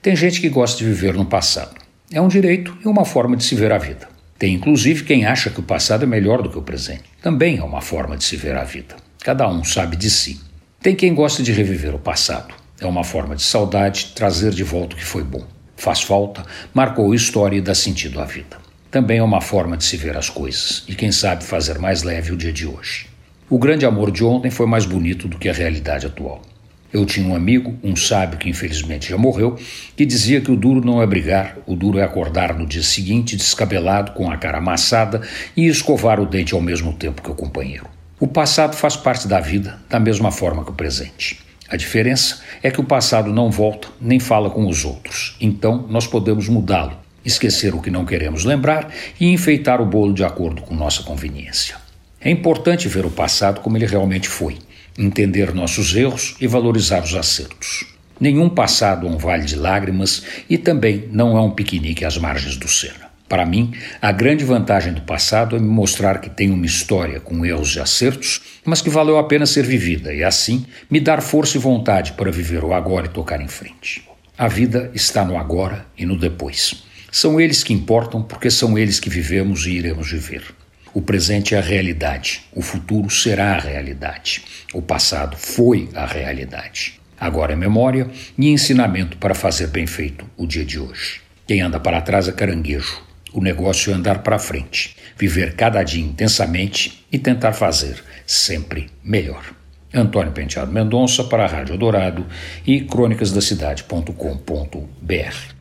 Tem gente que gosta de viver no passado. É um direito e uma forma de se ver a vida. Tem inclusive quem acha que o passado é melhor do que o presente. Também é uma forma de se ver a vida. Cada um sabe de si. Tem quem gosta de reviver o passado. É uma forma de saudade, trazer de volta o que foi bom. Faz falta, marcou história e dá sentido à vida. Também é uma forma de se ver as coisas e, quem sabe, fazer mais leve o dia de hoje. O grande amor de ontem foi mais bonito do que a realidade atual. Eu tinha um amigo, um sábio que infelizmente já morreu, que dizia que o duro não é brigar, o duro é acordar no dia seguinte descabelado, com a cara amassada e escovar o dente ao mesmo tempo que o companheiro. O passado faz parte da vida da mesma forma que o presente. A diferença é que o passado não volta nem fala com os outros, então nós podemos mudá-lo, esquecer o que não queremos lembrar e enfeitar o bolo de acordo com nossa conveniência. É importante ver o passado como ele realmente foi entender nossos erros e valorizar os acertos. Nenhum passado é um vale de lágrimas e também não é um piquenique às margens do Sena. Para mim, a grande vantagem do passado é me mostrar que tem uma história com erros e acertos, mas que valeu a pena ser vivida e, assim, me dar força e vontade para viver o agora e tocar em frente. A vida está no agora e no depois. São eles que importam porque são eles que vivemos e iremos viver. O presente é a realidade, o futuro será a realidade. O passado foi a realidade. Agora é memória e ensinamento para fazer bem feito o dia de hoje. Quem anda para trás é caranguejo. O negócio é andar para frente, viver cada dia intensamente e tentar fazer sempre melhor. Antônio Penteado Mendonça para a Rádio Dourado e crônicasdacidade.com.br.